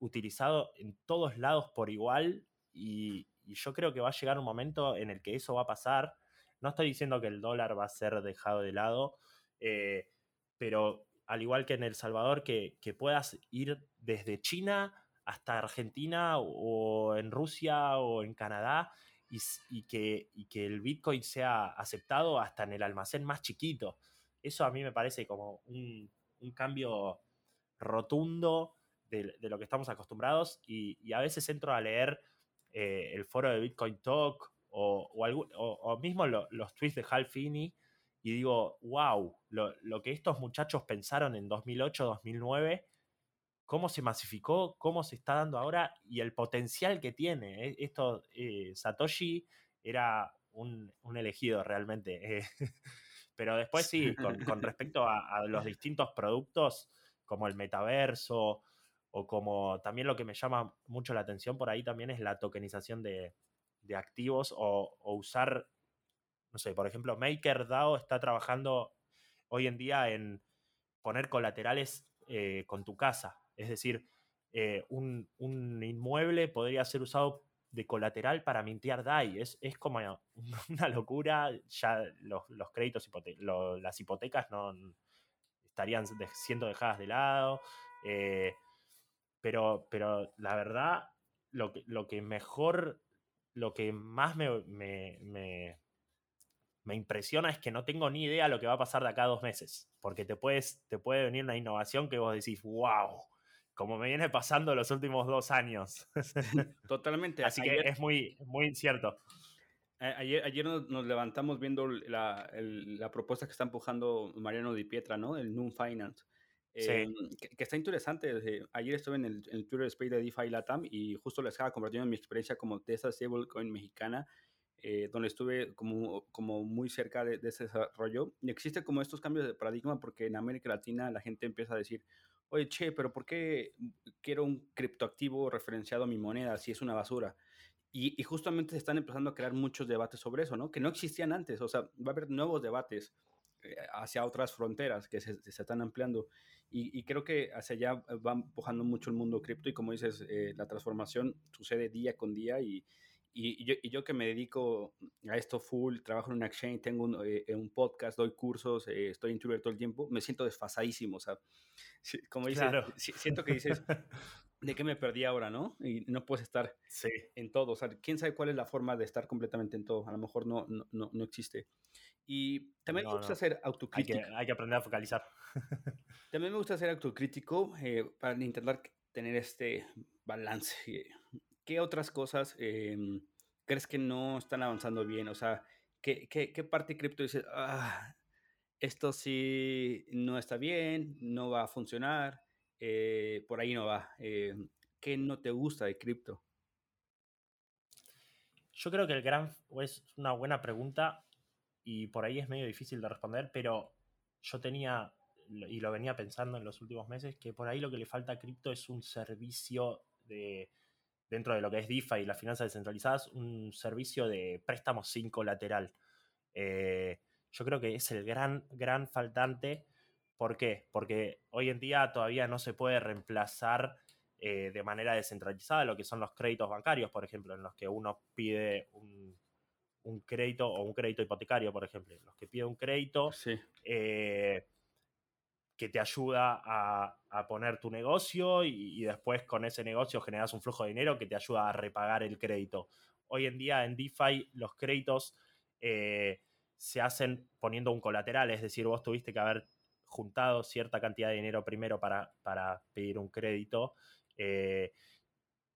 utilizado en todos lados por igual y, yo creo que va a llegar un momento en el que eso va a pasar. No estoy diciendo que el dólar va a ser dejado de lado, eh, pero al igual que en El Salvador, que, puedas ir desde China hasta Argentina o en Rusia o en Canadá y, que, que el Bitcoin sea aceptado hasta en el almacén más chiquito. Eso a mí me parece como un, un cambio rotundo de, lo que estamos acostumbrados y, a veces entro a leer eh, el foro de Bitcoin Talk o, o, mismo los tweets de Hal Finney y digo, wow, lo, que estos muchachos pensaron en 2008, 2009, cómo se masificó, cómo se está dando ahora y el potencial que tiene. Eh, esto, eh, Satoshi era un, elegido realmente. Pero después sí, con, respecto a, los distintos productos como el metaverso o como también lo que me llama mucho la atención por ahí también es la tokenización de, activos o, usar, no sé, por ejemplo, MakerDAO está trabajando hoy en día en poner colaterales eh, con tu casa. Es decir, eh, un, inmueble podría ser usado de colateral para mintear DAI. Es, como una locura. Ya los, créditos, las hipotecas no estarían siendo dejadas de lado. Eh, pero, pero la verdad, lo que, lo que mejor, lo que más me, me, me, impresiona es que no tengo ni idea lo que va a pasar de acá a dos meses. Porque te, puedes, te puede venir una innovación que vos decís, wow, como me viene pasando los últimos dos años. Totalmente. Así que es muy, muy incierto. Ayer, ayer nos, levantamos viendo la, la, propuesta que está empujando Mariano Di Pietra, ¿no? El Noon Finance. Em, que, está interesante. ayer estuve en el, Twitter Space de DeFi Latam y justo les estaba compartiendo mi experiencia como de esa stablecoin mexicana. eh, donde estuve como, como muy cerca de, ese desarrollo. Y existe como estos cambios de paradigma porque en América Latina la gente empieza a decir, oye, che, pero ¿por qué quiero un criptoactivo referenciado a mi moneda si es una basura? Y, justamente se están empezando a crear muchos debates sobre eso, ¿no? Que no existían antes. O sea, va a haber nuevos debates eh, hacia otras fronteras que se están ampliando. Y, creo que hacia allá va empujando mucho el mundo cripto y como dices, eh, la transformación sucede día con día y, y, yo, y, yo, que me dedico a esto full, trabajo en un exchange, tengo un, eh, un podcast, doy cursos, eh, estoy en Twitter todo el tiempo, me siento desfasadísimo, o sea, como dices, siento que dices, ¿de qué me perdí ahora, no? Y no puedes estar en todo, o sea, quién sabe cuál es la forma de estar completamente en todo, a lo mejor no, no, no, existe. Y también me gusta ser autocrítico. Hay que, aprender a focalizar. también me gusta ser autocrítico eh, para intentar tener este balance ¿qué otras cosas em, crees que no están avanzando bien? O sea, ¿qué, qué, qué parte de cripto dices, ah, esto sí no está bien, no va a funcionar, eh, por ahí no va? Eh, ¿Qué no te gusta de cripto? Yo creo que el gran, es una buena pregunta y por ahí es medio difícil de responder, pero yo tenía, y lo venía pensando en los últimos meses, que por ahí lo que le falta a cripto es un servicio de dentro de lo que es DeFi y las finanzas descentralizadas, un servicio de préstamos sin colateral. Eh, yo creo que es el gran, gran faltante. ¿Por qué? Porque hoy en día todavía no se puede reemplazar eh, de manera descentralizada lo que son los créditos bancarios, por ejemplo, en los que uno pide un, crédito o un crédito hipotecario, por ejemplo. Los que pide un crédito, sí. Eh, que te ayuda a, poner tu negocio y, después con ese negocio generas un flujo de dinero que te ayuda a repagar el crédito. Hoy en día en DeFi los créditos eh, se hacen poniendo un colateral, es decir, vos tuviste que haber juntado cierta cantidad de dinero primero para, para pedir un crédito. Eh,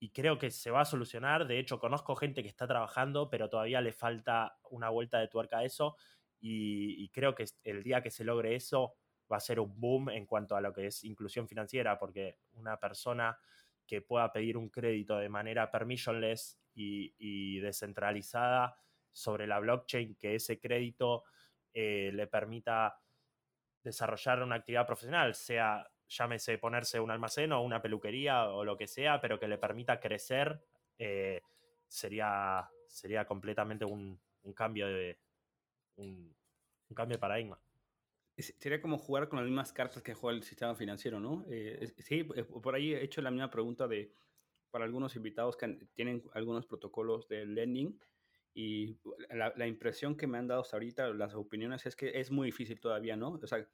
y creo que se va a solucionar. De hecho, conozco gente que está trabajando, pero todavía le falta una vuelta de tuerca a eso. y creo que el día que se logre eso, va a ser un boom en cuanto a lo que es inclusión financiera, porque una persona que pueda pedir un crédito de manera permissionless y, descentralizada sobre la blockchain, que ese crédito eh, le permita desarrollar una actividad profesional, sea llámese ponerse un almacén o una peluquería o lo que sea, pero que le permita crecer, eh, sería, sería completamente un, cambio de un cambio de paradigma sería como jugar con las mismas cartas que juega el sistema financiero, ¿no? Eh, sí, eh, por ahí he hecho la misma pregunta de para algunos invitados que tienen algunos protocolos de lending y la, impresión que me han dado hasta ahorita, las opiniones, es que es muy difícil todavía, ¿no? O sea,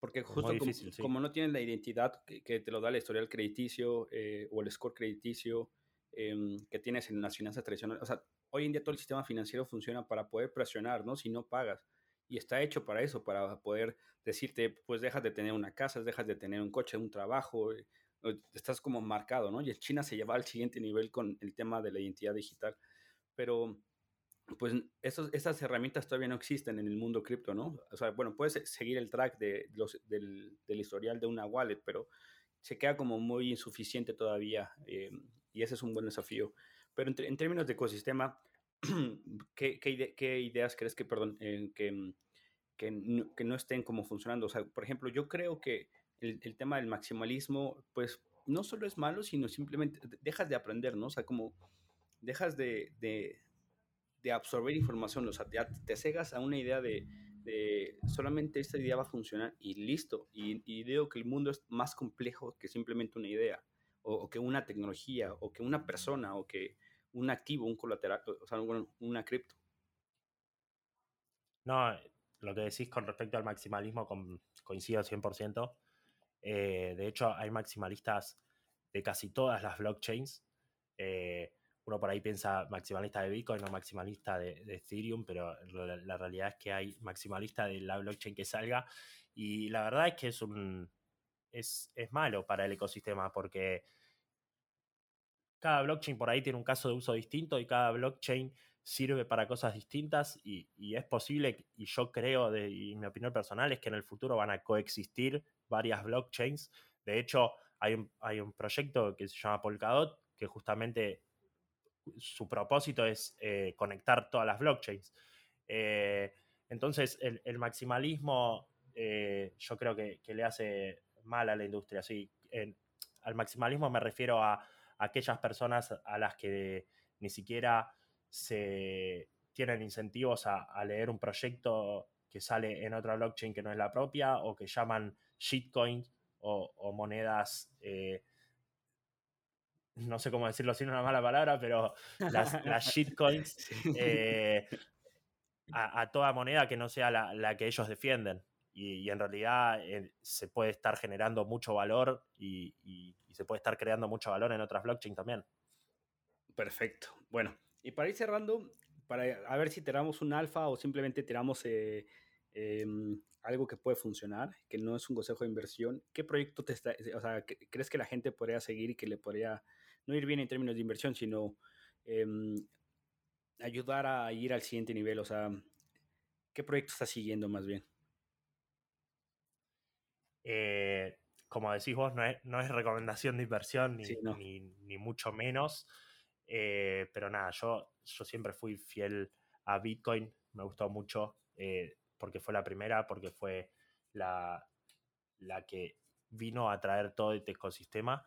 porque justo como, no tienes la identidad que, te lo da el historial crediticio eh, o el score crediticio em, que tienes en las finanzas tradicionales, o sea, hoy en día todo el sistema financiero funciona para poder presionar, ¿no? Si no pagas y está hecho para eso, para poder decirte, pues dejas de tener una casa, dejas de tener un coche, un trabajo, eh, estás como marcado, ¿no? Y China se lleva al siguiente nivel con el tema de la identidad digital. Pero, pues, esos, esas herramientas todavía no existen en el mundo cripto, ¿no? O sea, bueno, puedes seguir el track de los, del, historial de una wallet, pero se queda como muy insuficiente todavía eh, y ese es un buen desafío. Pero en, términos de ecosistema, ¿qué, ideas crees que, perdón, que, mm, que, no, estén como funcionando? O sea, por ejemplo, yo creo que el, tema del maximalismo, pues no solo es malo, sino simplemente dejas de aprender, ¿no? O sea, como dejas de, de, de absorber información, o sea, te, te, cegas a una idea de, de, solamente esta idea va a funcionar y listo. Y, y, digo que el mundo es más complejo que simplemente una idea, o, o que una tecnología, o que una persona, o que un activo, un colateral, o sea, una cripto. No, lo que decís con respecto al maximalismo con, coincido 100%. Eh, de hecho, hay maximalistas de casi todas las blockchains. Eh, uno por ahí piensa maximalista de Bitcoin o maximalista de, Ethereum, pero la, realidad es que hay maximalista de la blockchain que salga. Y la verdad es que es un. Es, es malo para el ecosistema porque cada blockchain por ahí tiene un caso de uso distinto y cada blockchain sirve para cosas distintas y, es posible, y yo creo, de, y mi opinión personal es que en el futuro van a coexistir varias blockchains. De hecho, hay un, hay un proyecto que se llama Polkadot que justamente su propósito es conectar todas las blockchains. entonces, el, maximalismo yo creo que, le hace mal a la industria. Al maximalismo me refiero a, aquellas personas a las que ni siquiera se tienen incentivos a, leer un proyecto que sale en otra blockchain que no es la propia o que llaman shitcoins o, monedas, eh, no sé cómo decirlo sin una mala palabra, pero las, shitcoins eh, a, toda moneda que no sea la, que ellos defienden. Y, en realidad eh, se puede estar generando mucho valor y, y se puede estar creando mucho valor en otras blockchains también. Perfecto. Bueno, y para ir cerrando, para a ver si tiramos un alfa o simplemente tiramos eh, em, algo que puede funcionar, que no es un consejo de inversión, ¿qué proyecto te está, o sea, crees que la gente podría seguir y que le podría no ir bien en términos de inversión, sino em, ayudar a ir al siguiente nivel? O sea, ¿qué proyecto está siguiendo más bien? Eh, como decís vos, no es, no es, recomendación de inversión ni, ni mucho menos. Eh, pero nada, yo, yo siempre fui fiel a Bitcoin, me gustó mucho eh, porque fue la primera, porque fue la, la, que vino a traer todo este ecosistema.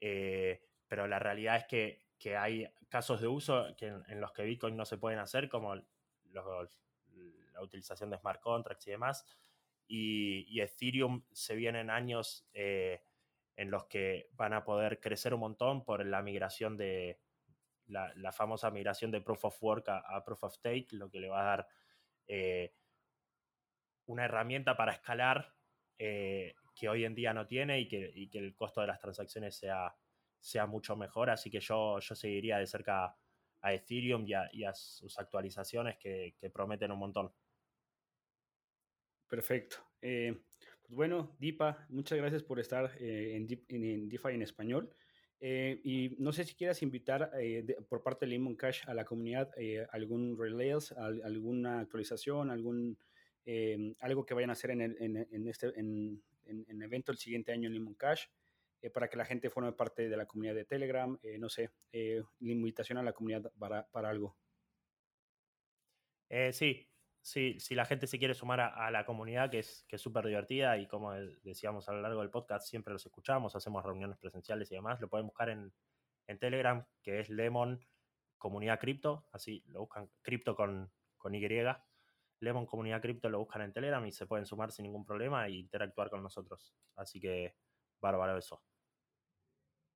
Eh, pero la realidad es que, que, hay casos de uso que en, los que Bitcoin no se pueden hacer, como la utilización de smart contracts y demás. Y, y Ethereum se vienen años en los que van a poder crecer un montón por la migración de, la, famosa migración de Proof of Work a, Proof of Stake, lo que le va a dar eh, una herramienta para escalar eh, que hoy en día no tiene y que, el costo de las transacciones sea, sea mucho mejor. Así que yo, yo seguiría de cerca a Ethereum y a, sus actualizaciones que, prometen un montón. Perfecto. Eh, pues bueno, Dipa, muchas gracias por estar en, en, DeFi en español. Eh, y no sé si quieras invitar eh, por parte de Lemon Cash a la comunidad eh, algún relays, alguna actualización, algún algo que vayan a hacer en, en, este en, en, evento el siguiente año en Lemon Cash para que la gente forme parte de la comunidad de Telegram, no sé, la invitación a la comunidad para, para algo. sí, Sí, si la gente se quiere sumar a, la comunidad, que es que súper divertida y como decíamos a lo largo del podcast, siempre los escuchamos, hacemos reuniones presenciales y demás, lo pueden buscar en, Telegram, que es Lemon Comunidad Cripto, así lo buscan, cripto con, con Y, Lemon Comunidad Cripto lo buscan en Telegram y se pueden sumar sin ningún problema e interactuar con nosotros. Así que, bárbaro eso.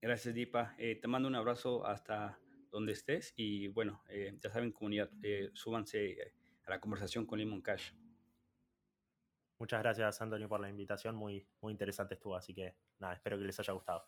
Gracias, Dipa. Eh, te mando un abrazo hasta donde estés y bueno, eh, ya saben, comunidad, eh, súbanse la conversación con Lemon Cash. Muchas gracias, Antonio, por la invitación. Muy, muy interesante estuvo, así que nada, espero que les haya gustado.